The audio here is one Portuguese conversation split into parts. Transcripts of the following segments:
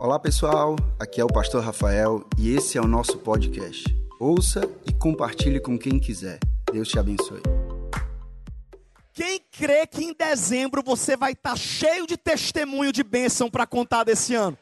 Olá pessoal, aqui é o Pastor Rafael e esse é o nosso podcast. Ouça e compartilhe com quem quiser. Deus te abençoe. Quem crê que em dezembro você vai estar cheio de testemunho de bênção para contar desse ano?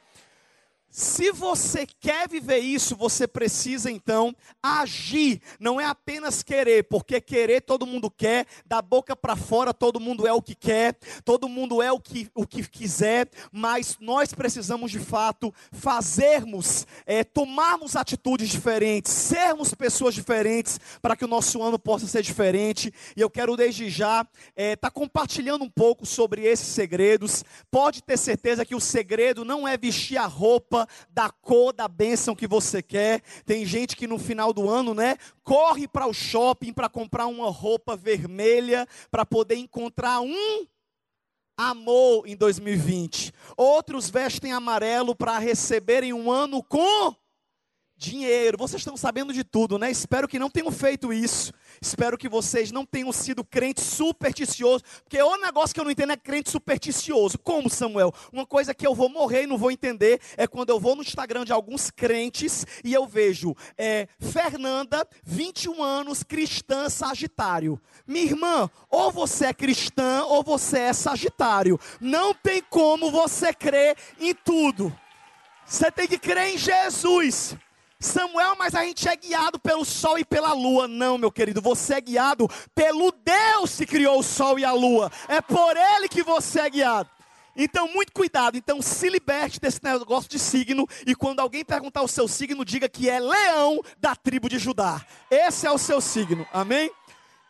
Se você quer viver isso, você precisa então agir, não é apenas querer, porque querer todo mundo quer, da boca para fora todo mundo é o que quer, todo mundo é o que, o que quiser, mas nós precisamos de fato fazermos, é, tomarmos atitudes diferentes, sermos pessoas diferentes, para que o nosso ano possa ser diferente. E eu quero desde já estar é, tá compartilhando um pouco sobre esses segredos. Pode ter certeza que o segredo não é vestir a roupa roupa da cor da bênção que você quer. Tem gente que no final do ano, né, corre para o shopping para comprar uma roupa vermelha para poder encontrar um amor em 2020. Outros vestem amarelo para receberem um ano com dinheiro. Vocês estão sabendo de tudo, né? Espero que não tenham feito isso. Espero que vocês não tenham sido crentes supersticiosos. Porque o negócio que eu não entendo é crente supersticioso. Como, Samuel? Uma coisa que eu vou morrer e não vou entender é quando eu vou no Instagram de alguns crentes e eu vejo é, Fernanda, 21 anos, cristã, Sagitário. Minha irmã, ou você é cristã ou você é Sagitário. Não tem como você crer em tudo. Você tem que crer em Jesus. Samuel, mas a gente é guiado pelo sol e pela lua. Não, meu querido, você é guiado pelo Deus que criou o sol e a lua. É por ele que você é guiado. Então, muito cuidado. Então, se liberte desse negócio de signo. E quando alguém perguntar o seu signo, diga que é leão da tribo de Judá. Esse é o seu signo. Amém?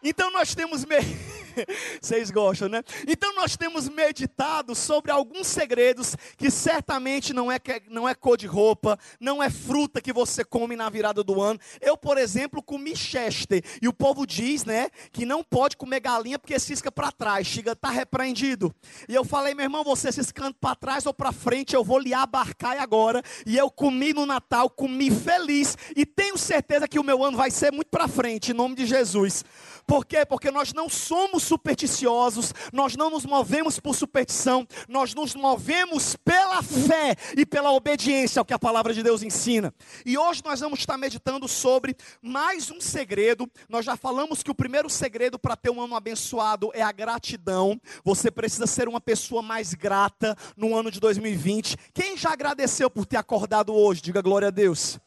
Então, nós temos. Me... Vocês gostam, né? Então nós temos meditado sobre alguns segredos que certamente não é, não é cor de roupa, não é fruta que você come na virada do ano. Eu, por exemplo, comi chester. E o povo diz, né, que não pode comer galinha porque cisca para trás. Chega, tá repreendido. E eu falei, meu irmão, você ciscando para trás ou para frente, eu vou lhe abarcar agora. E eu comi no Natal, comi feliz. E tenho certeza que o meu ano vai ser muito para frente, em nome de Jesus. Por quê? Porque nós não somos supersticiosos, nós não nos movemos por superstição, nós nos movemos pela fé e pela obediência ao que a palavra de Deus ensina. E hoje nós vamos estar meditando sobre mais um segredo. Nós já falamos que o primeiro segredo para ter um ano abençoado é a gratidão. Você precisa ser uma pessoa mais grata no ano de 2020. Quem já agradeceu por ter acordado hoje? Diga glória a Deus.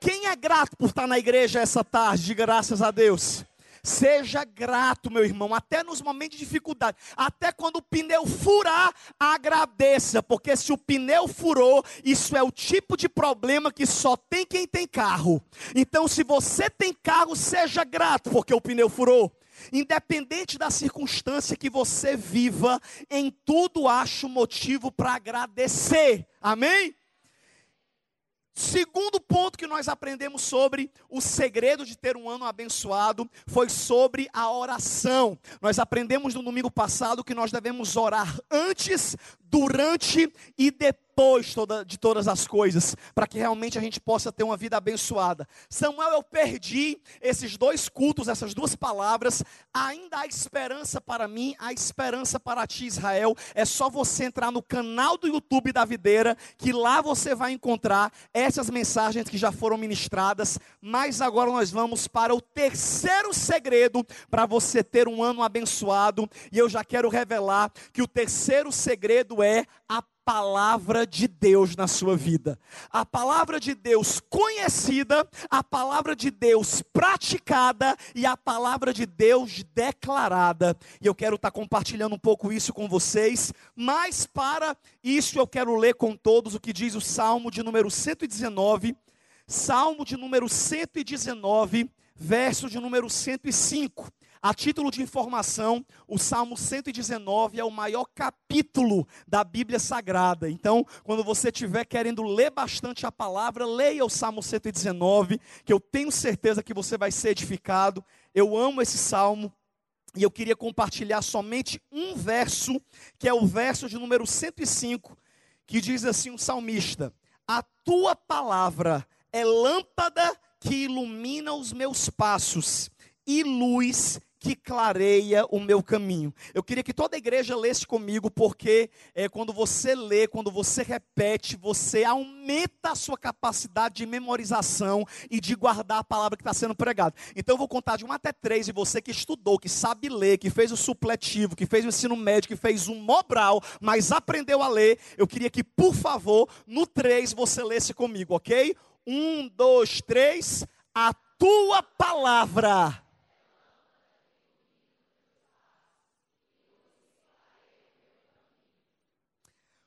Quem é grato por estar na igreja essa tarde? Diga graças a Deus. Seja grato, meu irmão, até nos momentos de dificuldade, até quando o pneu furar, agradeça, porque se o pneu furou, isso é o tipo de problema que só tem quem tem carro. Então, se você tem carro, seja grato, porque o pneu furou. Independente da circunstância que você viva, em tudo acho motivo para agradecer. Amém? Segundo ponto que nós aprendemos sobre o segredo de ter um ano abençoado foi sobre a oração. Nós aprendemos no domingo passado que nós devemos orar antes, durante e depois depois toda, de todas as coisas, para que realmente a gente possa ter uma vida abençoada. Samuel, eu perdi esses dois cultos, essas duas palavras. Ainda há esperança para mim, há esperança para ti, Israel. É só você entrar no canal do YouTube da Videira, que lá você vai encontrar essas mensagens que já foram ministradas. Mas agora nós vamos para o terceiro segredo para você ter um ano abençoado. E eu já quero revelar que o terceiro segredo é a palavra de Deus na sua vida. A palavra de Deus conhecida, a palavra de Deus praticada e a palavra de Deus declarada. E eu quero estar compartilhando um pouco isso com vocês, mas para isso eu quero ler com todos o que diz o Salmo de número 119, Salmo de número 119, verso de número 105. A título de informação, o Salmo 119 é o maior capítulo da Bíblia Sagrada. Então, quando você estiver querendo ler bastante a palavra, leia o Salmo 119, que eu tenho certeza que você vai ser edificado. Eu amo esse salmo. E eu queria compartilhar somente um verso, que é o verso de número 105, que diz assim: o salmista: A tua palavra é lâmpada que ilumina os meus passos e luz que clareia o meu caminho. Eu queria que toda a igreja lesse comigo, porque é, quando você lê, quando você repete, você aumenta a sua capacidade de memorização e de guardar a palavra que está sendo pregada. Então eu vou contar de um até três, e você que estudou, que sabe ler, que fez o supletivo, que fez o ensino médio, que fez um mobral, mas aprendeu a ler, eu queria que, por favor, no três você lesse comigo, ok? Um, dois, três. A tua palavra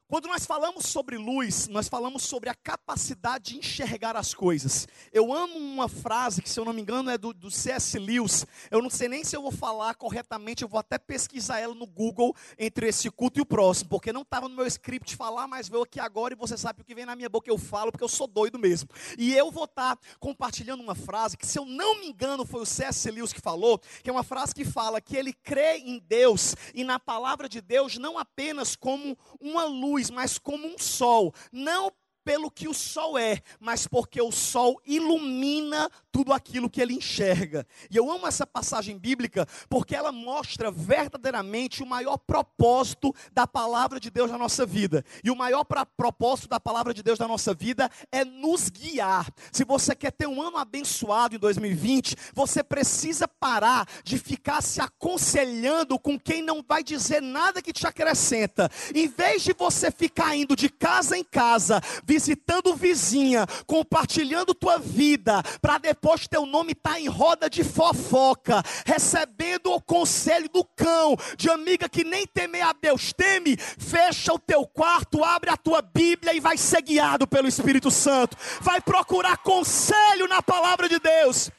Quando nós falamos sobre luz, nós falamos sobre a capacidade de enxergar as coisas. Eu amo uma frase que, se eu não me engano, é do, do C.S. Lewis. Eu não sei nem se eu vou falar corretamente, eu vou até pesquisar ela no Google entre esse culto e o próximo, porque não estava no meu script falar, mas veio aqui agora e você sabe o que vem na minha boca eu falo, porque eu sou doido mesmo. E eu vou estar tá compartilhando uma frase que, se eu não me engano, foi o C.S. Lewis que falou, que é uma frase que fala que ele crê em Deus e na palavra de Deus não apenas como uma luz luz, mas como um sol, não pelo que o sol é, mas porque o sol ilumina tudo aquilo que ele enxerga. E eu amo essa passagem bíblica porque ela mostra verdadeiramente o maior propósito da palavra de Deus na nossa vida. E o maior propósito da palavra de Deus na nossa vida é nos guiar. Se você quer ter um ano abençoado em 2020, você precisa parar de ficar se aconselhando com quem não vai dizer nada que te acrescenta. Em vez de você ficar indo de casa em casa, visitando vizinha, compartilhando tua vida, para depois teu nome estar tá em roda de fofoca, recebendo o conselho do cão, de amiga que nem temer a Deus teme, fecha o teu quarto, abre a tua Bíblia e vai ser guiado pelo Espírito Santo. Vai procurar conselho na palavra de Deus,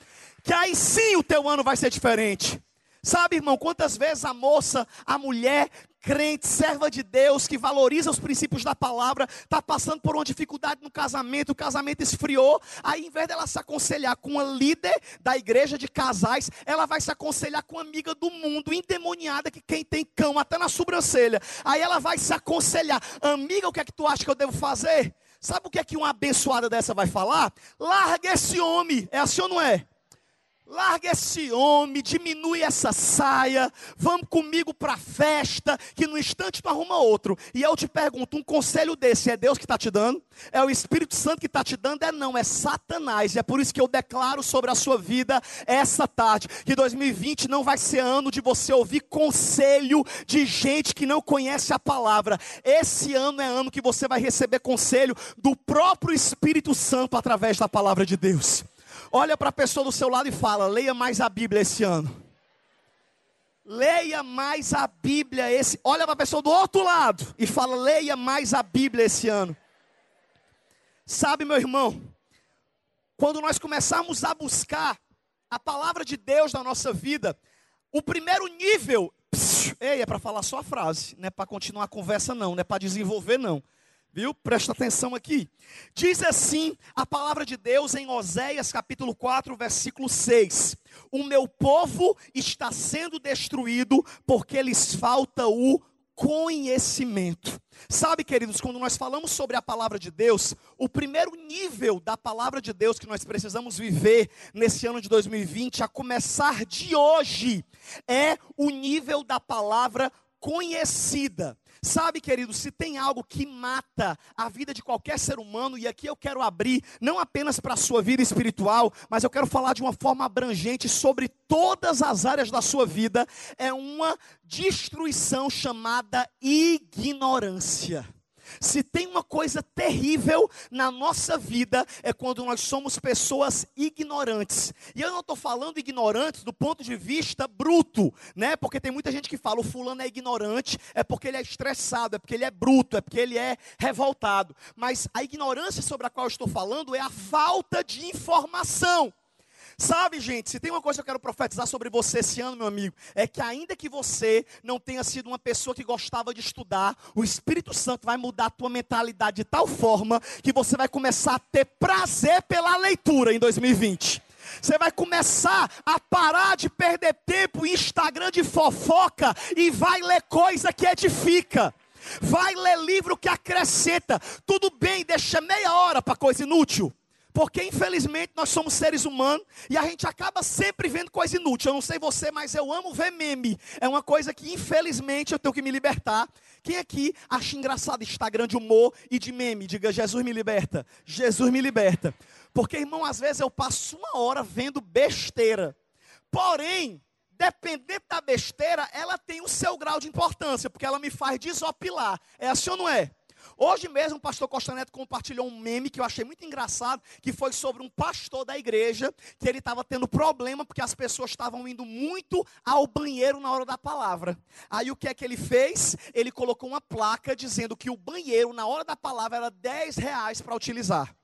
que aí sim o teu ano vai ser diferente. Sabe, irmão, quantas vezes a moça, a mulher crente, serva de Deus, que valoriza os princípios da palavra, está passando por uma dificuldade no casamento, o casamento esfriou, aí em vez dela se aconselhar com uma líder da igreja de casais, ela vai se aconselhar com uma amiga do mundo, endemoniada, que quem tem cão até na sobrancelha, aí ela vai se aconselhar, amiga, o que é que tu acha que eu devo fazer? Sabe o que é que uma abençoada dessa vai falar? Larga esse homem, é assim ou não é? Larga esse homem, diminui essa saia, vamos comigo para a festa, que no instante tu arruma outro. E eu te pergunto, um conselho desse é Deus que está te dando? É o Espírito Santo que está te dando? É não, é Satanás. E é por isso que eu declaro sobre a sua vida essa tarde, que 2020 não vai ser ano de você ouvir conselho de gente que não conhece a palavra. Esse ano é ano que você vai receber conselho do próprio Espírito Santo através da palavra de Deus. Olha para a pessoa do seu lado e fala: leia mais a Bíblia esse ano. Leia mais a Bíblia esse. Olha para a pessoa do outro lado e fala: leia mais a Bíblia esse ano. Sabe, meu irmão, quando nós começarmos a buscar a palavra de Deus na nossa vida, o primeiro nível, psiu, ei, é para falar só a frase, não é para continuar a conversa, não, não é para desenvolver, não. Viu? Presta atenção aqui. Diz assim a palavra de Deus em Oséias capítulo 4, versículo 6: O meu povo está sendo destruído porque lhes falta o conhecimento. Sabe, queridos, quando nós falamos sobre a palavra de Deus, o primeiro nível da palavra de Deus que nós precisamos viver nesse ano de 2020, a começar de hoje, é o nível da palavra conhecida. Sabe, querido, se tem algo que mata a vida de qualquer ser humano, e aqui eu quero abrir, não apenas para a sua vida espiritual, mas eu quero falar de uma forma abrangente sobre todas as áreas da sua vida, é uma destruição chamada ignorância. Se tem uma coisa terrível na nossa vida, é quando nós somos pessoas ignorantes. E eu não estou falando ignorantes do ponto de vista bruto, né? Porque tem muita gente que fala, o fulano é ignorante, é porque ele é estressado, é porque ele é bruto, é porque ele é revoltado. Mas a ignorância sobre a qual eu estou falando é a falta de informação. Sabe, gente, se tem uma coisa que eu quero profetizar sobre você esse ano, meu amigo, é que ainda que você não tenha sido uma pessoa que gostava de estudar, o Espírito Santo vai mudar a tua mentalidade de tal forma que você vai começar a ter prazer pela leitura em 2020. Você vai começar a parar de perder tempo em Instagram de fofoca e vai ler coisa que edifica. Vai ler livro que acrescenta. Tudo bem, deixa meia hora para coisa inútil. Porque infelizmente nós somos seres humanos e a gente acaba sempre vendo coisa inútil. Eu não sei você, mas eu amo ver meme. É uma coisa que infelizmente eu tenho que me libertar. Quem aqui acha engraçado Instagram de humor e de meme? Diga, Jesus me liberta. Jesus me liberta. Porque, irmão, às vezes eu passo uma hora vendo besteira. Porém, dependendo da besteira, ela tem o seu grau de importância, porque ela me faz desopilar. É assim ou não é? Hoje mesmo o pastor Costa Neto compartilhou um meme que eu achei muito engraçado, que foi sobre um pastor da igreja, que ele estava tendo problema porque as pessoas estavam indo muito ao banheiro na hora da palavra. Aí o que é que ele fez? Ele colocou uma placa dizendo que o banheiro na hora da palavra era 10 reais para utilizar.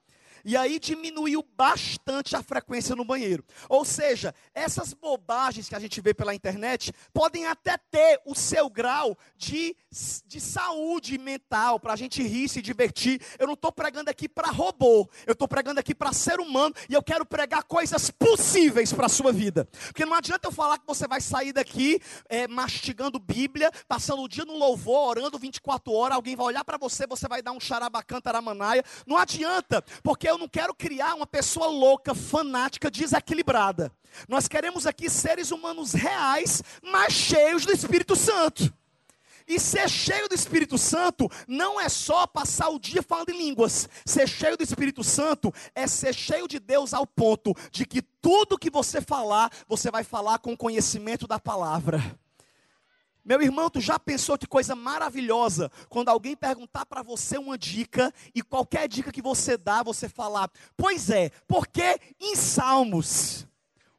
E aí diminuiu bastante a frequência no banheiro. Ou seja, essas bobagens que a gente vê pela internet podem até ter o seu grau de, de saúde mental, para a gente rir, se divertir. Eu não estou pregando aqui para robô, eu estou pregando aqui para ser humano e eu quero pregar coisas possíveis para a sua vida. Porque não adianta eu falar que você vai sair daqui é, mastigando Bíblia, passando o dia no louvor, orando 24 horas, alguém vai olhar para você, você vai dar um xarabacã, taramanaia. Não adianta, porque eu eu não quero criar uma pessoa louca, fanática, desequilibrada. Nós queremos aqui seres humanos reais, mas cheios do Espírito Santo. E ser cheio do Espírito Santo não é só passar o dia falando em línguas. Ser cheio do Espírito Santo é ser cheio de Deus ao ponto de que tudo que você falar, você vai falar com conhecimento da palavra. Meu irmão, tu já pensou que coisa maravilhosa quando alguém perguntar para você uma dica e qualquer dica que você dá, você falar, pois é, porque em Salmos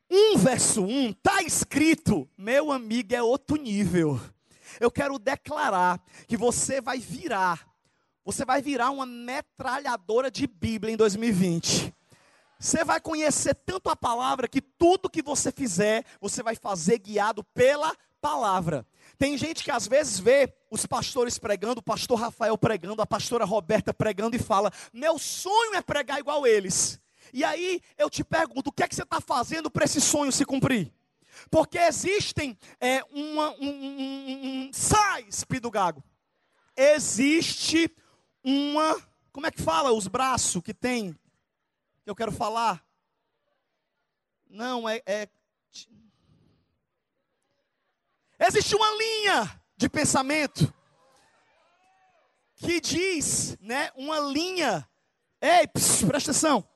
1 verso 1 está escrito, meu amigo, é outro nível. Eu quero declarar que você vai virar, você vai virar uma metralhadora de Bíblia em 2020. Você vai conhecer tanto a palavra que tudo que você fizer, você vai fazer guiado pela palavra. Tem gente que às vezes vê os pastores pregando, o pastor Rafael pregando, a pastora Roberta pregando e fala: Meu sonho é pregar igual eles. E aí eu te pergunto: o que é que você está fazendo para esse sonho se cumprir? Porque existem é, uma, um, um, um, sai, Espido Gago. Existe uma, como é que fala os braços que tem? Que eu quero falar. Não, é, é Existe uma linha de pensamento que diz, né, uma linha. Ei, pss, presta atenção.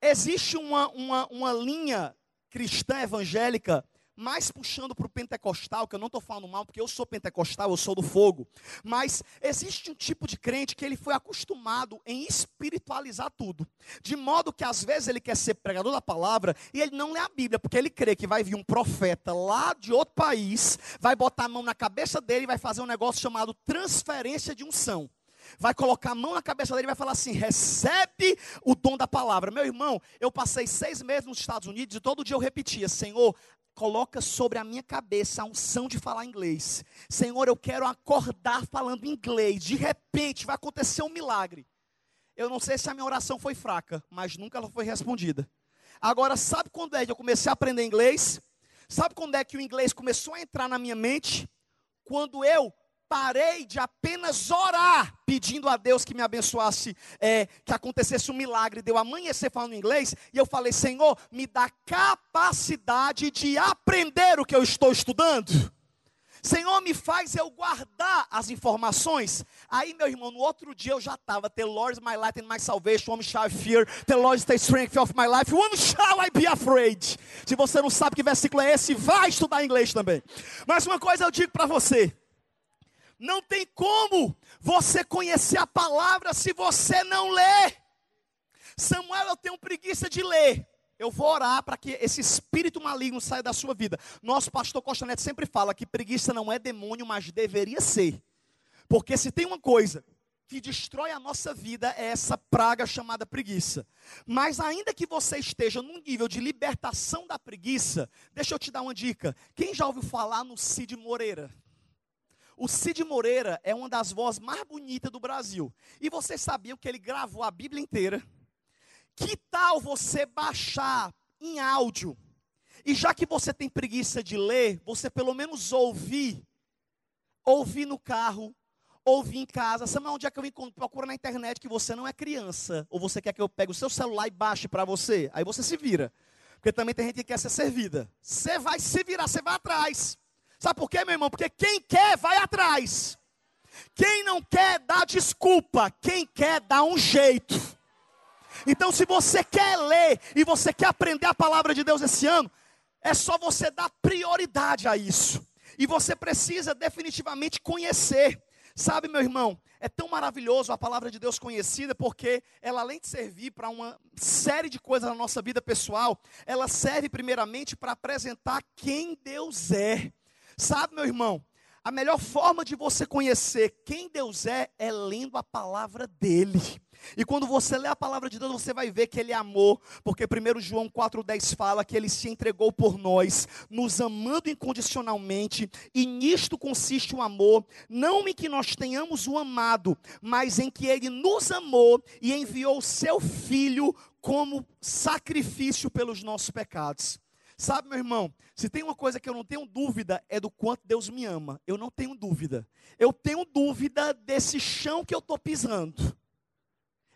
Existe uma, uma, uma linha cristã evangélica mais puxando para o pentecostal, que eu não estou falando mal, porque eu sou pentecostal, eu sou do fogo. Mas existe um tipo de crente que ele foi acostumado em espiritualizar tudo. De modo que às vezes ele quer ser pregador da palavra e ele não lê a Bíblia, porque ele crê que vai vir um profeta lá de outro país, vai botar a mão na cabeça dele e vai fazer um negócio chamado transferência de unção vai colocar a mão na cabeça dele e vai falar assim: recebe o dom da palavra. Meu irmão, eu passei seis meses nos Estados Unidos e todo dia eu repetia: Senhor, coloca sobre a minha cabeça a unção de falar inglês. Senhor, eu quero acordar falando inglês. De repente vai acontecer um milagre. Eu não sei se a minha oração foi fraca, mas nunca ela foi respondida. Agora, sabe quando é que eu comecei a aprender inglês? Sabe quando é que o inglês começou a entrar na minha mente? Quando eu parei de apenas orar, pedindo a Deus que me abençoasse, é, que acontecesse um milagre, de eu amanhecer falando inglês, e eu falei, Senhor, me dá capacidade de aprender o que eu estou estudando. Senhor, me faz eu guardar as informações. Aí, meu irmão, no outro dia eu já estava. The Lord is my light and my salvation. Whom shall I fear? The Lord is the strength of my life. Whom shall I be afraid? Se você não sabe que versículo é esse, vai estudar inglês também. Mas uma coisa eu digo para você. Não tem como você conhecer a palavra se você não lê. Samuel, eu tenho preguiça de ler. Eu vou orar para que esse espírito maligno saia da sua vida. Nosso pastor Costa Neto sempre fala que preguiça não é demônio, mas deveria ser. Porque se tem uma coisa que destrói a nossa vida é essa praga chamada preguiça. Mas ainda que você esteja num nível de libertação da preguiça, deixa eu te dar uma dica. Quem já ouviu falar no Cid Moreira? O Cid Moreira é uma das vozes mais bonitas do Brasil. E você sabia que ele gravou a Bíblia inteira? Que tal você baixar em áudio? E já que você tem preguiça de ler, você pelo menos ouvir. Ouvir no carro, ouvir em casa. Sabe onde é que eu encontro? Procura na internet que você não é criança. Ou você quer que eu pegue o seu celular e baixe para você. Aí você se vira. Porque também tem gente que quer ser servida. Você vai se virar, você vai atrás. Sabe por quê, meu irmão? Porque quem quer, vai atrás. Quem não quer, dá desculpa. Quem quer, dá um jeito. Então, se você quer ler e você quer aprender a palavra de Deus esse ano, é só você dar prioridade a isso. E você precisa definitivamente conhecer. Sabe, meu irmão, é tão maravilhoso a palavra de Deus conhecida, porque ela, além de servir para uma série de coisas na nossa vida pessoal, ela serve primeiramente para apresentar quem Deus é. Sabe, meu irmão, a melhor forma de você conhecer quem Deus é é lendo a palavra dele. E quando você lê a palavra de Deus, você vai ver que ele é amor, porque 1 João 4,10 fala que ele se entregou por nós, nos amando incondicionalmente, e nisto consiste o amor, não em que nós tenhamos o amado, mas em que ele nos amou e enviou o seu filho como sacrifício pelos nossos pecados. Sabe, meu irmão, se tem uma coisa que eu não tenho dúvida, é do quanto Deus me ama. Eu não tenho dúvida. Eu tenho dúvida desse chão que eu estou pisando.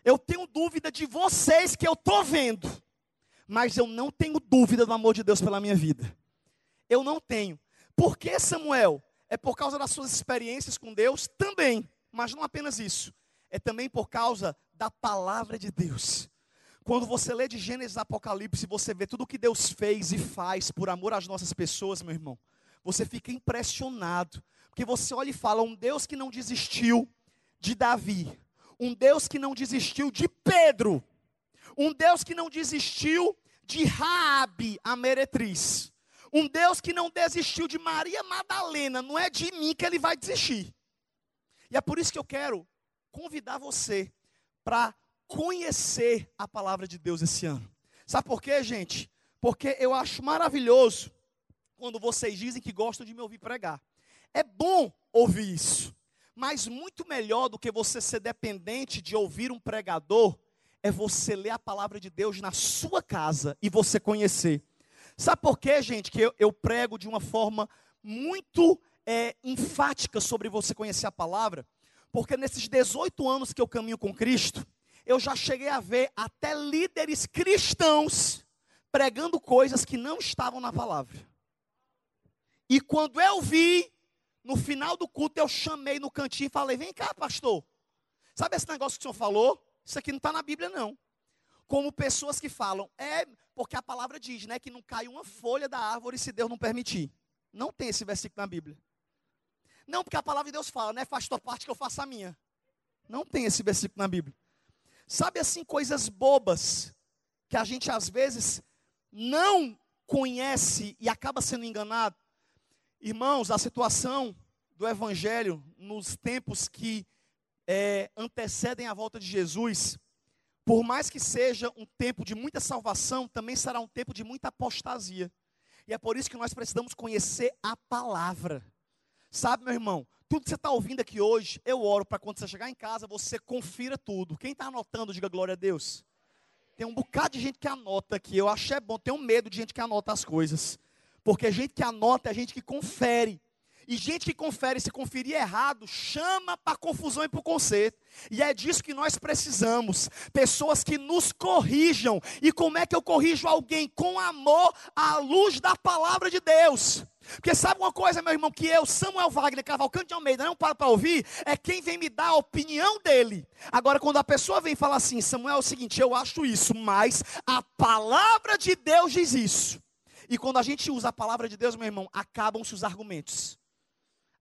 Eu tenho dúvida de vocês que eu estou vendo. Mas eu não tenho dúvida do amor de Deus pela minha vida. Eu não tenho. Por que, Samuel? É por causa das suas experiências com Deus? Também. Mas não apenas isso. É também por causa da palavra de Deus. Quando você lê de Gênesis Apocalipse, você vê tudo o que Deus fez e faz por amor às nossas pessoas, meu irmão. Você fica impressionado. Porque você olha e fala: um Deus que não desistiu de Davi, um Deus que não desistiu de Pedro, um Deus que não desistiu de Raabe, a meretriz, um Deus que não desistiu de Maria Madalena, não é de mim que ele vai desistir. E é por isso que eu quero convidar você para conhecer a palavra de Deus esse ano. Sabe por quê, gente? Porque eu acho maravilhoso quando vocês dizem que gostam de me ouvir pregar. É bom ouvir isso, mas muito melhor do que você ser dependente de ouvir um pregador é você ler a palavra de Deus na sua casa e você conhecer. Sabe por quê, gente, que eu, eu prego de uma forma muito é, enfática sobre você conhecer a palavra? Porque nesses 18 anos que eu caminho com Cristo, eu já cheguei a ver até líderes cristãos pregando coisas que não estavam na palavra. E quando eu vi, no final do culto, eu chamei no cantinho e falei: Vem cá, pastor. Sabe esse negócio que o senhor falou? Isso aqui não está na Bíblia, não. Como pessoas que falam, é porque a palavra diz, né, que não cai uma folha da árvore se Deus não permitir. Não tem esse versículo na Bíblia. Não, porque a palavra de Deus fala, né, faz tua parte que eu faça a minha. Não tem esse versículo na Bíblia. Sabe assim, coisas bobas, que a gente às vezes não conhece e acaba sendo enganado. Irmãos, a situação do Evangelho nos tempos que é, antecedem a volta de Jesus, por mais que seja um tempo de muita salvação, também será um tempo de muita apostasia. E é por isso que nós precisamos conhecer a palavra. Sabe, meu irmão, tudo que você está ouvindo aqui hoje, eu oro para quando você chegar em casa, você confira tudo. Quem está anotando, diga glória a Deus. Tem um bocado de gente que anota aqui. Eu acho é bom, tenho medo de gente que anota as coisas. Porque gente que anota é gente que confere. E gente que confere, se conferir errado, chama para confusão e para o conserto. E é disso que nós precisamos. Pessoas que nos corrijam. E como é que eu corrijo alguém? Com amor à luz da palavra de Deus. Porque sabe uma coisa, meu irmão, que eu, Samuel Wagner, Cavalcante de Almeida, não paro para ouvir, é quem vem me dar a opinião dele. Agora, quando a pessoa vem falar assim, Samuel, é o seguinte, eu acho isso, mas a palavra de Deus diz isso. E quando a gente usa a palavra de Deus, meu irmão, acabam-se os argumentos.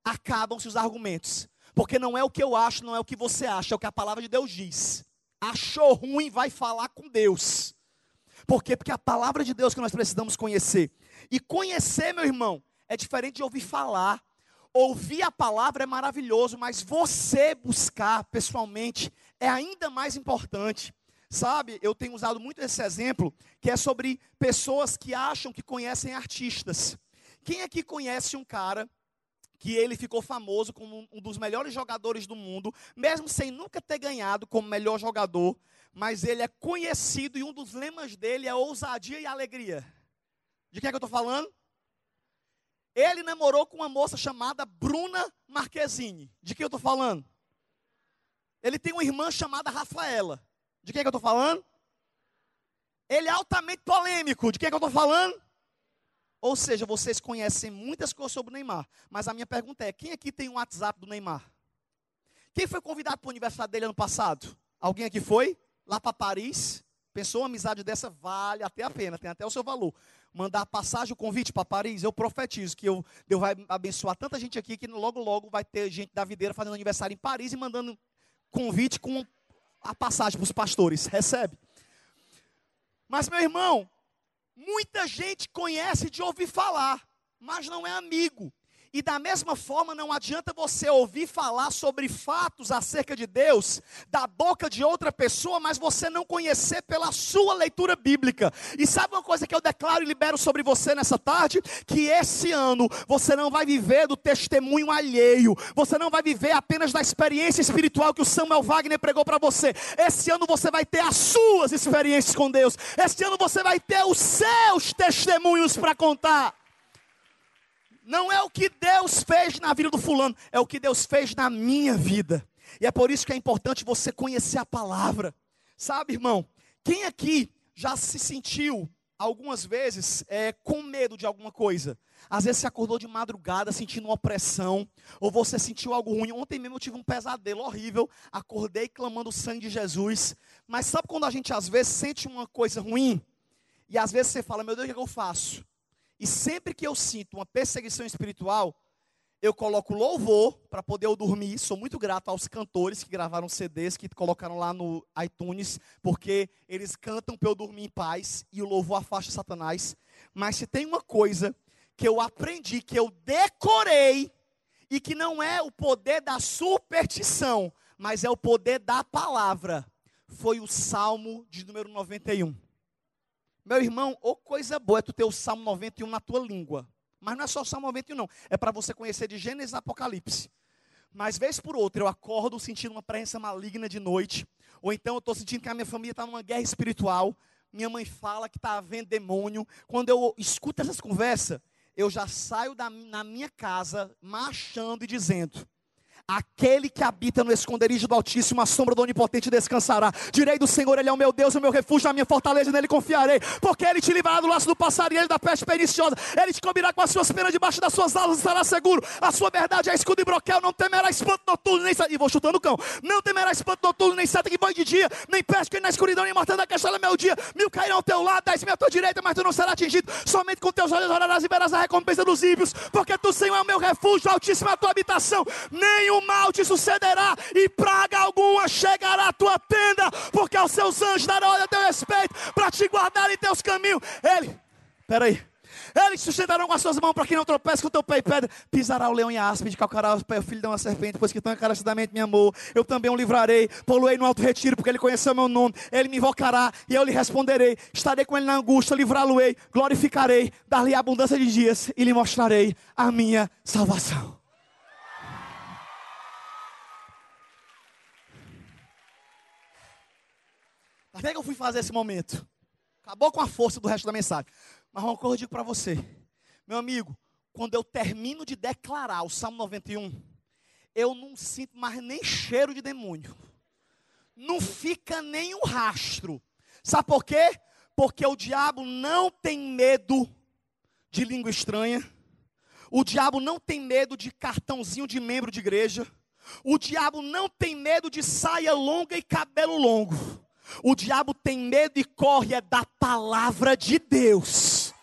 Acabam-se os argumentos. Porque não é o que eu acho, não é o que você acha, é o que a palavra de Deus diz. Achou ruim, vai falar com Deus. Por quê? Porque a palavra de Deus que nós precisamos conhecer. E conhecer, meu irmão, é diferente de ouvir falar. Ouvir a palavra é maravilhoso, mas você buscar pessoalmente é ainda mais importante. Sabe, eu tenho usado muito esse exemplo, que é sobre pessoas que acham que conhecem artistas. Quem aqui conhece um cara que ele ficou famoso como um dos melhores jogadores do mundo, mesmo sem nunca ter ganhado como melhor jogador, mas ele é conhecido e um dos lemas dele é ousadia e alegria. De quem é que eu estou falando? Ele namorou com uma moça chamada Bruna Marquezine. De quem eu estou falando? ele tem uma irmã chamada Rafaela. De quem é que eu estou falando? Ele é altamente polêmico. De quem é que eu estou falando? Ou seja, vocês conhecem muitas coisas sobre o Neymar. Mas a minha pergunta é: quem aqui tem um WhatsApp do Neymar? Quem foi convidado para o aniversário dele ano passado? Alguém aqui foi? Lá para Paris? Pensou uma amizade dessa? Vale até a pena, tem até o seu valor. Mandar passagem, o convite para Paris, eu profetizo que eu, Deus vai abençoar tanta gente aqui que logo, logo vai ter gente da videira fazendo aniversário em Paris e mandando convite com a passagem para os pastores. Recebe. Mas, meu irmão, muita gente conhece de ouvir falar, mas não é amigo. E da mesma forma, não adianta você ouvir falar sobre fatos acerca de Deus da boca de outra pessoa, mas você não conhecer pela sua leitura bíblica. E sabe uma coisa que eu declaro e libero sobre você nessa tarde? Que esse ano você não vai viver do testemunho alheio, você não vai viver apenas da experiência espiritual que o Samuel Wagner pregou para você. Esse ano você vai ter as suas experiências com Deus, esse ano você vai ter os seus testemunhos para contar. Não é o que Deus fez na vida do fulano, é o que Deus fez na minha vida. E é por isso que é importante você conhecer a palavra. Sabe, irmão, quem aqui já se sentiu algumas vezes é, com medo de alguma coisa? Às vezes você acordou de madrugada sentindo uma opressão, ou você sentiu algo ruim. Ontem mesmo eu tive um pesadelo horrível, acordei clamando o sangue de Jesus. Mas sabe quando a gente às vezes sente uma coisa ruim? E às vezes você fala, meu Deus, o que, é que eu faço? E sempre que eu sinto uma perseguição espiritual, eu coloco louvor para poder eu dormir. Sou muito grato aos cantores que gravaram CDs, que colocaram lá no iTunes, porque eles cantam para eu dormir em paz e o louvor afasta Satanás. Mas se tem uma coisa que eu aprendi, que eu decorei, e que não é o poder da superstição, mas é o poder da palavra, foi o Salmo de número 91. Meu irmão, ou coisa boa é tu ter o Salmo 91 na tua língua. Mas não é só o Salmo 91, não. É para você conhecer de Gênesis e Apocalipse. Mas vez por outra eu acordo sentindo uma presença maligna de noite. Ou então eu estou sentindo que a minha família está numa guerra espiritual. Minha mãe fala que está havendo demônio. Quando eu escuto essas conversas, eu já saio da, na minha casa marchando e dizendo: Aquele que habita no esconderijo do Altíssimo, a sombra do Onipotente descansará. Direi do Senhor, Ele é o meu Deus, o meu refúgio, a minha fortaleza, nele confiarei. Porque Ele te livrará do laço do passarinho, da peste perniciosa. Ele te cobrirá com as suas penas debaixo das suas asas, estará seguro. A sua verdade é escudo e broquel, não temerá espanto noturno, nem seta. E vou chutando o cão. Não temerá espanto noturno, nem seta que vai de dia, nem peste que na escuridão, nem mortando da castela meu dia. Mil cairão ao teu lado, dez mil à tua direita, mas tu não serás atingido. Somente com teus olhos orarás e verás a recompensa dos ímpios. Porque tu, Senhor, é o meu refúgio, altíssimo é a tua habitação. Nenhum mal te sucederá, e praga alguma chegará à tua tenda, porque aos seus anjos darão a teu respeito, para te guardar em teus caminhos. Ele, peraí. Eles sustentarão com as suas mãos para que não tropece com o teu pé e pedra. Pisará o leão e a áspide, calcará o pé o filho de uma serpente, pois que tão encarecidamente me amou. Eu também o livrarei, poluei no alto retiro, porque ele conheceu meu nome. Ele me invocará e eu lhe responderei. Estarei com ele na angústia, livrá-lo-ei, glorificarei, dar-lhe abundância de dias e lhe mostrarei a minha salvação. Até que eu fui fazer esse momento. Acabou com a força do resto da mensagem. Mas uma coisa eu digo para você, meu amigo, quando eu termino de declarar o Salmo 91, eu não sinto mais nem cheiro de demônio. Não fica nem um rastro. Sabe por quê? Porque o diabo não tem medo de língua estranha. O diabo não tem medo de cartãozinho de membro de igreja. O diabo não tem medo de saia longa e cabelo longo. O diabo tem medo e corre é da palavra de Deus.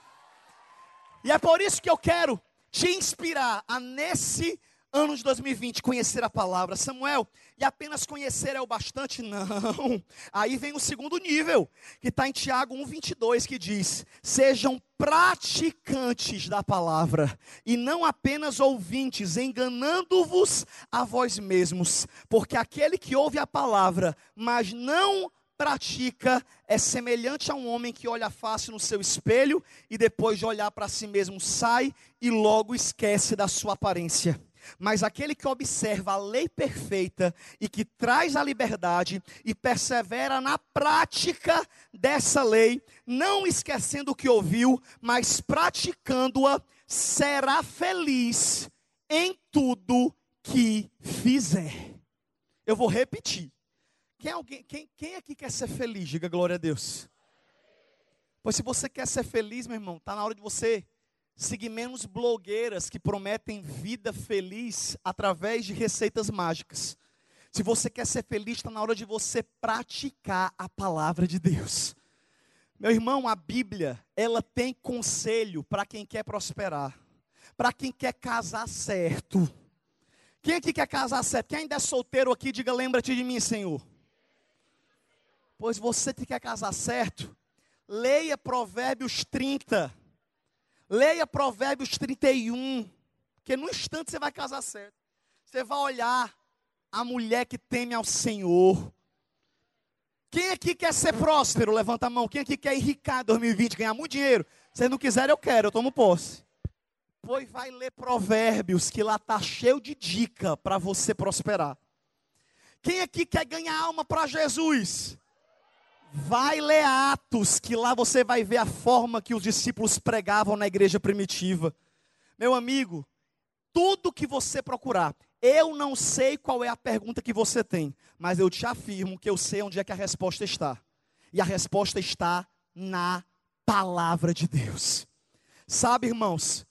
E é por isso que eu quero te inspirar a nesse ano de 2020 conhecer a palavra. Samuel, e apenas conhecer é o bastante? Não. Aí vem o segundo nível, que está em Tiago 1,22, que diz: Sejam praticantes da palavra, e não apenas ouvintes, enganando-vos a vós mesmos, porque aquele que ouve a palavra, mas não pratica é semelhante a um homem que olha a face no seu espelho e depois de olhar para si mesmo sai e logo esquece da sua aparência. Mas aquele que observa a lei perfeita e que traz a liberdade e persevera na prática dessa lei, não esquecendo o que ouviu, mas praticando-a, será feliz em tudo que fizer. Eu vou repetir. Quem, alguém, quem, quem aqui quer ser feliz? Diga glória a Deus. Pois se você quer ser feliz, meu irmão, está na hora de você seguir menos blogueiras que prometem vida feliz através de receitas mágicas. Se você quer ser feliz, está na hora de você praticar a palavra de Deus. Meu irmão, a Bíblia, ela tem conselho para quem quer prosperar, para quem quer casar certo. Quem aqui quer casar certo? Quem ainda é solteiro aqui, diga: lembra-te de mim, Senhor. Pois você que quer casar certo, leia Provérbios 30. Leia Provérbios 31. Porque no instante você vai casar certo. Você vai olhar a mulher que teme ao Senhor. Quem aqui quer ser próspero? Levanta a mão. Quem aqui quer enricar em 2020, ganhar muito dinheiro? Se não quiser, eu quero, eu tomo posse. Pois vai ler Provérbios, que lá está cheio de dica para você prosperar. Quem aqui quer ganhar alma para Jesus? Vai ler Atos, que lá você vai ver a forma que os discípulos pregavam na igreja primitiva. Meu amigo, tudo que você procurar, eu não sei qual é a pergunta que você tem, mas eu te afirmo que eu sei onde é que a resposta está. E a resposta está na palavra de Deus. Sabe, irmãos,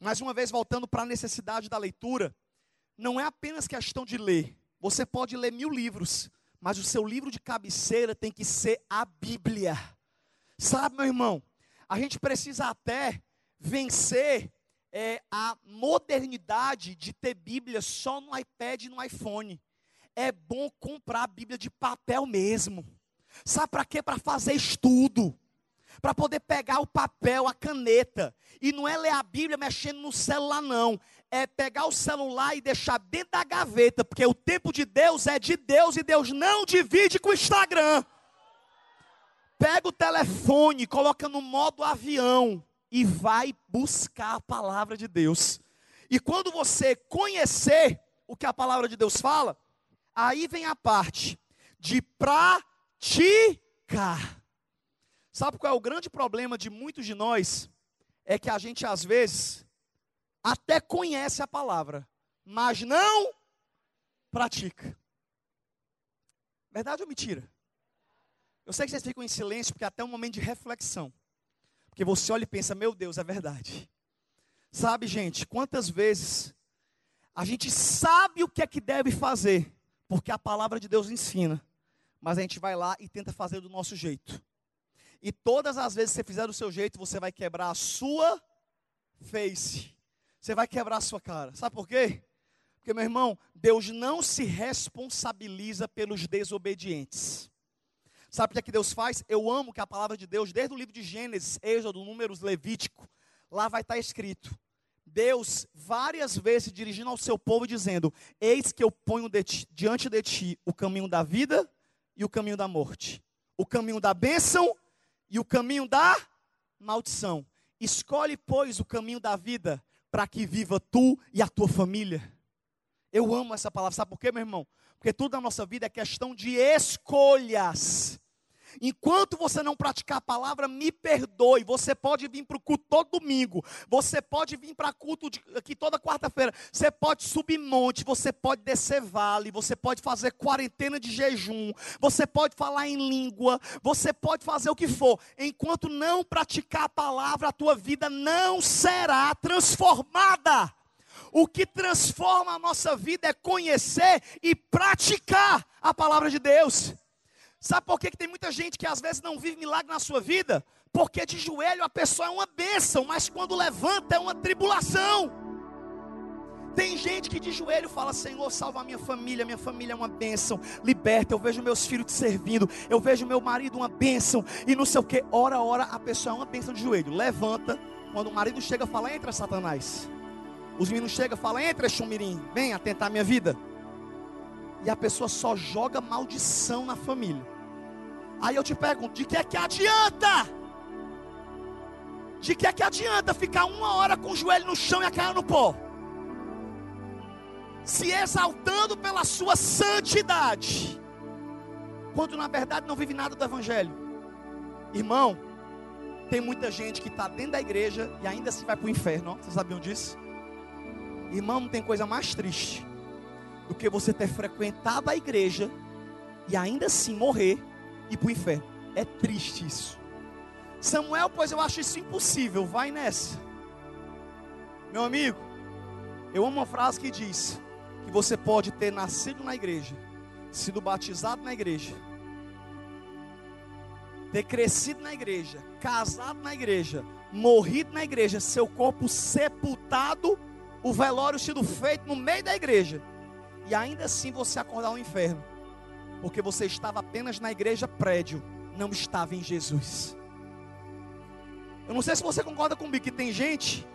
mais uma vez voltando para a necessidade da leitura, não é apenas questão de ler. Você pode ler mil livros, mas o seu livro de cabeceira tem que ser a Bíblia. Sabe, meu irmão, a gente precisa até vencer é, a modernidade de ter Bíblia só no iPad e no iPhone. É bom comprar a Bíblia de papel mesmo. Sabe para quê? Para fazer estudo. Para poder pegar o papel, a caneta. E não é ler a Bíblia mexendo no celular, não é pegar o celular e deixar dentro da gaveta, porque o tempo de Deus é de Deus e Deus não divide com o Instagram. Pega o telefone, coloca no modo avião e vai buscar a palavra de Deus. E quando você conhecer o que a palavra de Deus fala, aí vem a parte de praticar. Sabe qual é o grande problema de muitos de nós? É que a gente às vezes até conhece a palavra, mas não pratica. Verdade ou mentira? Eu sei que vocês ficam em silêncio porque é até um momento de reflexão. Porque você olha e pensa, meu Deus, é verdade. Sabe, gente, quantas vezes a gente sabe o que é que deve fazer, porque a palavra de Deus ensina, mas a gente vai lá e tenta fazer do nosso jeito. E todas as vezes que você fizer do seu jeito, você vai quebrar a sua face você vai quebrar a sua cara. Sabe por quê? Porque, meu irmão, Deus não se responsabiliza pelos desobedientes. Sabe o que, é que Deus faz? Eu amo que a palavra de Deus, desde o livro de Gênesis, Êxodo, Números, Levítico, lá vai estar escrito. Deus, várias vezes, dirigindo ao seu povo, dizendo: Eis que eu ponho de ti, diante de ti o caminho da vida e o caminho da morte, o caminho da bênção e o caminho da maldição. Escolhe, pois, o caminho da vida, para que viva tu e a tua família. Eu amo essa palavra, sabe por quê, meu irmão? Porque tudo na nossa vida é questão de escolhas. Enquanto você não praticar a palavra, me perdoe. Você pode vir para o culto todo domingo. Você pode vir para culto de, aqui toda quarta-feira. Você pode subir monte. Você pode descer vale. Você pode fazer quarentena de jejum. Você pode falar em língua. Você pode fazer o que for. Enquanto não praticar a palavra, a tua vida não será transformada. O que transforma a nossa vida é conhecer e praticar a palavra de Deus. Sabe por que, que tem muita gente que às vezes não vive milagre na sua vida? Porque de joelho a pessoa é uma bênção, mas quando levanta é uma tribulação. Tem gente que de joelho fala: Senhor, salva a minha família, minha família é uma bênção, liberta. Eu vejo meus filhos te servindo, eu vejo meu marido uma bênção, e não sei o que. Ora, ora, a pessoa é uma bênção de joelho. Levanta, quando o marido chega, fala: Entra, Satanás. Os meninos chegam, fala: Entra, Chumirim, vem atentar minha vida. E a pessoa só joga maldição na família. Aí eu te pergunto: de que é que adianta? De que é que adianta ficar uma hora com o joelho no chão e a cara no pó? Se exaltando pela sua santidade, quando na verdade não vive nada do Evangelho. Irmão, tem muita gente que está dentro da igreja e ainda se vai para o inferno. Vocês sabiam disso? Irmão, não tem coisa mais triste do que você ter frequentado a igreja e ainda assim morrer e para o inferno. É triste isso. Samuel, pois eu acho isso impossível. Vai nessa. Meu amigo, eu amo uma frase que diz que você pode ter nascido na igreja, sido batizado na igreja, ter crescido na igreja, casado na igreja, morrido na igreja, seu corpo sepultado, o velório sido feito no meio da igreja, e ainda assim você acordar no inferno, porque você estava apenas na igreja prédio, não estava em Jesus. Eu não sei se você concorda comigo que tem gente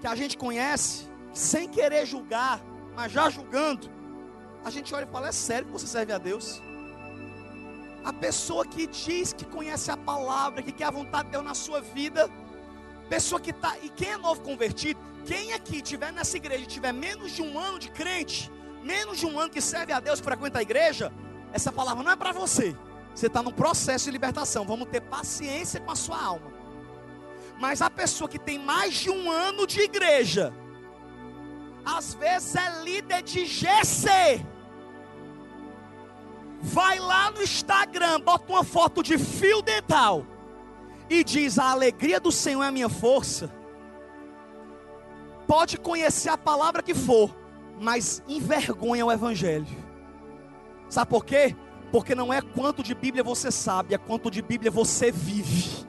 que a gente conhece, sem querer julgar, mas já julgando, a gente olha e fala: é sério que você serve a Deus? A pessoa que diz que conhece a palavra, que quer a vontade de Deus na sua vida, pessoa que está, e quem é novo convertido, quem aqui estiver nessa igreja, tiver menos de um ano de crente, menos de um ano que serve a Deus, frequenta a igreja, essa palavra não é para você. Você está no processo de libertação. Vamos ter paciência com a sua alma. Mas a pessoa que tem mais de um ano de igreja, às vezes é líder de GC. Vai lá no Instagram, bota uma foto de fio dental e diz: A alegria do Senhor é a minha força. Pode conhecer a palavra que for, mas envergonha o Evangelho. Sabe por quê? Porque não é quanto de Bíblia você sabe, é quanto de Bíblia você vive.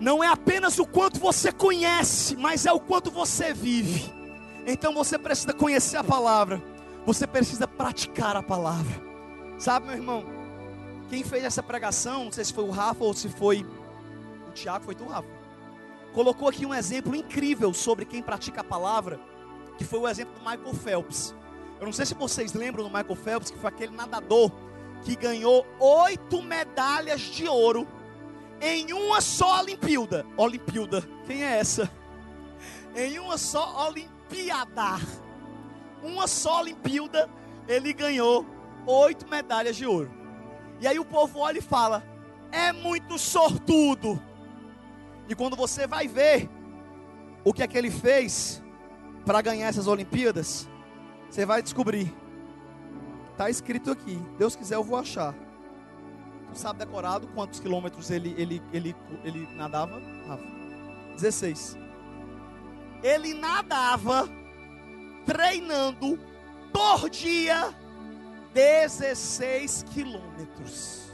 Não é apenas o quanto você conhece, mas é o quanto você vive. Então você precisa conhecer a palavra, você precisa praticar a palavra. Sabe, meu irmão, quem fez essa pregação, não sei se foi o Rafa ou se foi o Tiago, foi tu, Rafa. Colocou aqui um exemplo incrível sobre quem pratica a palavra, que foi o exemplo do Michael Phelps. Eu não sei se vocês lembram do Michael Phelps, que foi aquele nadador que ganhou oito medalhas de ouro em uma só Olimpíada. Olimpíada, quem é essa? Em uma só Olimpíada. Uma só Olimpíada, ele ganhou oito medalhas de ouro. E aí o povo olha e fala: é muito sortudo. E quando você vai ver o que é que ele fez para ganhar essas Olimpíadas, você vai descobrir. Está escrito aqui. Deus quiser, eu vou achar sabe decorado quantos quilômetros ele, ele, ele, ele nadava? Rafa? 16. Ele nadava treinando por dia 16 quilômetros.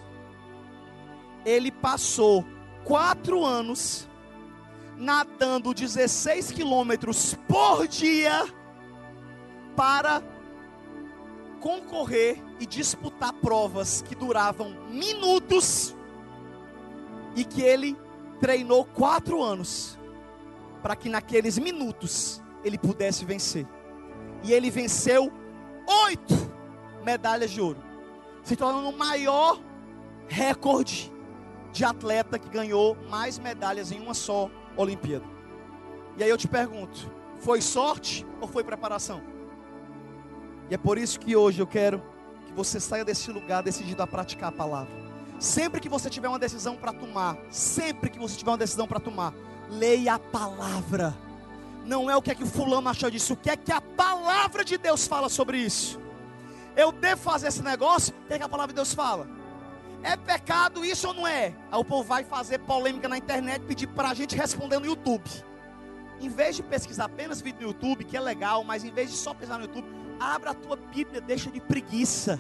Ele passou quatro anos nadando 16 quilômetros por dia para concorrer e disputar provas que duravam minutos e que ele treinou quatro anos para que naqueles minutos ele pudesse vencer. E ele venceu oito medalhas de ouro, se tornando o maior recorde de atleta que ganhou mais medalhas em uma só Olimpíada. E aí eu te pergunto: foi sorte ou foi preparação? E é por isso que hoje eu quero que você saia desse lugar decidido a praticar a palavra. Sempre que você tiver uma decisão para tomar, sempre que você tiver uma decisão para tomar, leia a palavra. Não é o que é que o fulano achou disso, o que é que a palavra de Deus fala sobre isso. Eu devo fazer esse negócio, o que é que a palavra de Deus fala? É pecado isso ou não é? Aí o povo vai fazer polêmica na internet, pedir para a gente responder no YouTube. Em vez de pesquisar apenas vídeo no YouTube, que é legal, mas em vez de só pesquisar no YouTube, abra a tua Bíblia, deixa de preguiça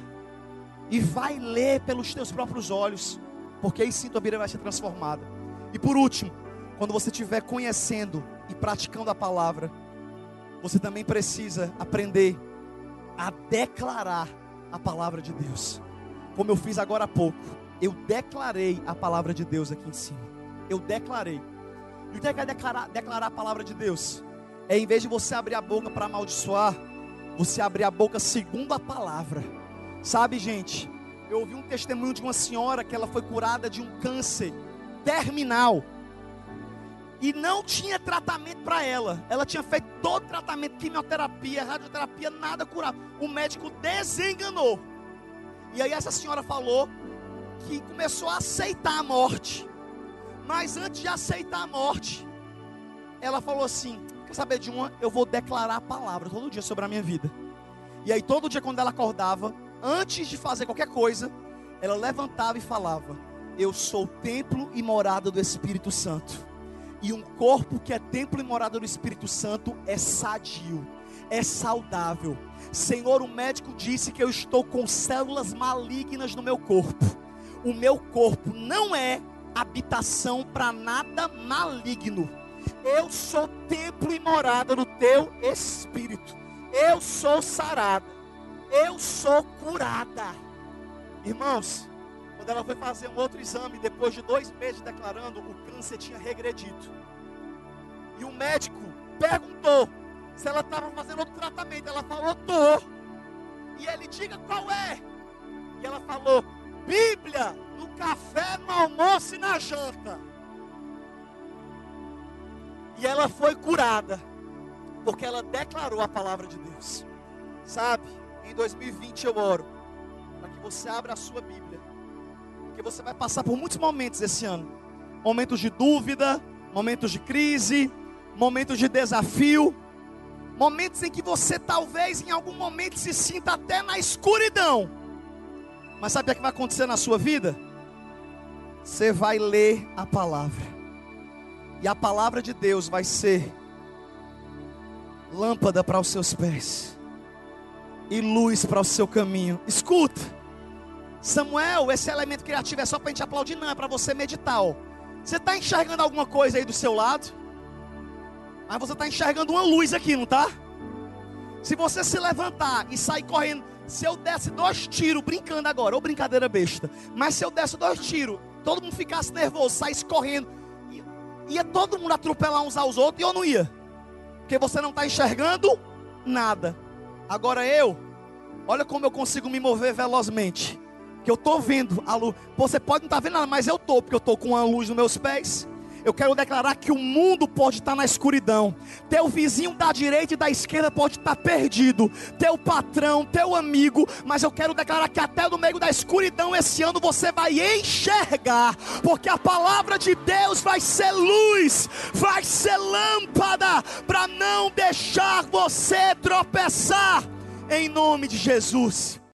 e vai ler pelos teus próprios olhos, porque aí sim tua Bíblia vai ser transformada. E por último, quando você estiver conhecendo e praticando a palavra, você também precisa aprender a declarar a palavra de Deus. Como eu fiz agora há pouco, eu declarei a palavra de Deus aqui em cima. Eu declarei. E o que é declarar, declarar a palavra de Deus? É em vez de você abrir a boca para amaldiçoar, você abrir a boca segundo a palavra. Sabe, gente, eu ouvi um testemunho de uma senhora que ela foi curada de um câncer terminal. E não tinha tratamento para ela. Ela tinha feito todo tratamento, quimioterapia, radioterapia, nada curava. O médico desenganou. E aí essa senhora falou que começou a aceitar a morte. Mas antes de aceitar a morte, ela falou assim: saber de uma? Eu vou declarar a palavra todo dia sobre a minha vida. E aí todo dia quando ela acordava, antes de fazer qualquer coisa, ela levantava e falava: Eu sou templo e morada do Espírito Santo. E um corpo que é templo e morada do Espírito Santo é sadio, é saudável. Senhor, o médico disse que eu estou com células malignas no meu corpo. O meu corpo não é habitação para nada maligno. Eu sou templo e morada do teu espírito. Eu sou sarada. Eu sou curada. Irmãos, quando ela foi fazer um outro exame, depois de dois meses declarando, o câncer tinha regredido. E o médico perguntou se ela estava fazendo outro tratamento. Ela falou, tô. E ele, diga qual é. E ela falou, Bíblia, no café, no almoço e na janta. E ela foi curada, porque ela declarou a palavra de Deus. Sabe, em 2020 eu oro, para que você abra a sua Bíblia, porque você vai passar por muitos momentos esse ano momentos de dúvida, momentos de crise, momentos de desafio, momentos em que você talvez em algum momento se sinta até na escuridão. Mas sabe o que vai acontecer na sua vida? Você vai ler a palavra. E a palavra de Deus vai ser lâmpada para os seus pés e luz para o seu caminho. Escuta, Samuel, esse elemento criativo é só para a gente aplaudir, não, é para você meditar. Ó. Você está enxergando alguma coisa aí do seu lado? Mas você está enxergando uma luz aqui, não está? Se você se levantar e sair correndo, se eu desse dois tiros, brincando agora, ou brincadeira besta, mas se eu desse dois tiros, todo mundo ficasse nervoso, saísse correndo, ia todo mundo atropelar uns aos outros e eu não ia, porque você não está enxergando nada. Agora eu, olha como eu consigo me mover velozmente, que eu estou vendo a luz. Você pode não estar tá vendo nada, mas eu estou, porque eu estou com a luz nos meus pés eu quero declarar que o mundo pode estar na escuridão. Teu vizinho da direita e da esquerda pode estar perdido. Teu patrão, teu amigo. Mas eu quero declarar que até no meio da escuridão esse ano você vai enxergar. Porque a palavra de Deus vai ser luz, vai ser lâmpada. Para não deixar você tropeçar. Em nome de Jesus.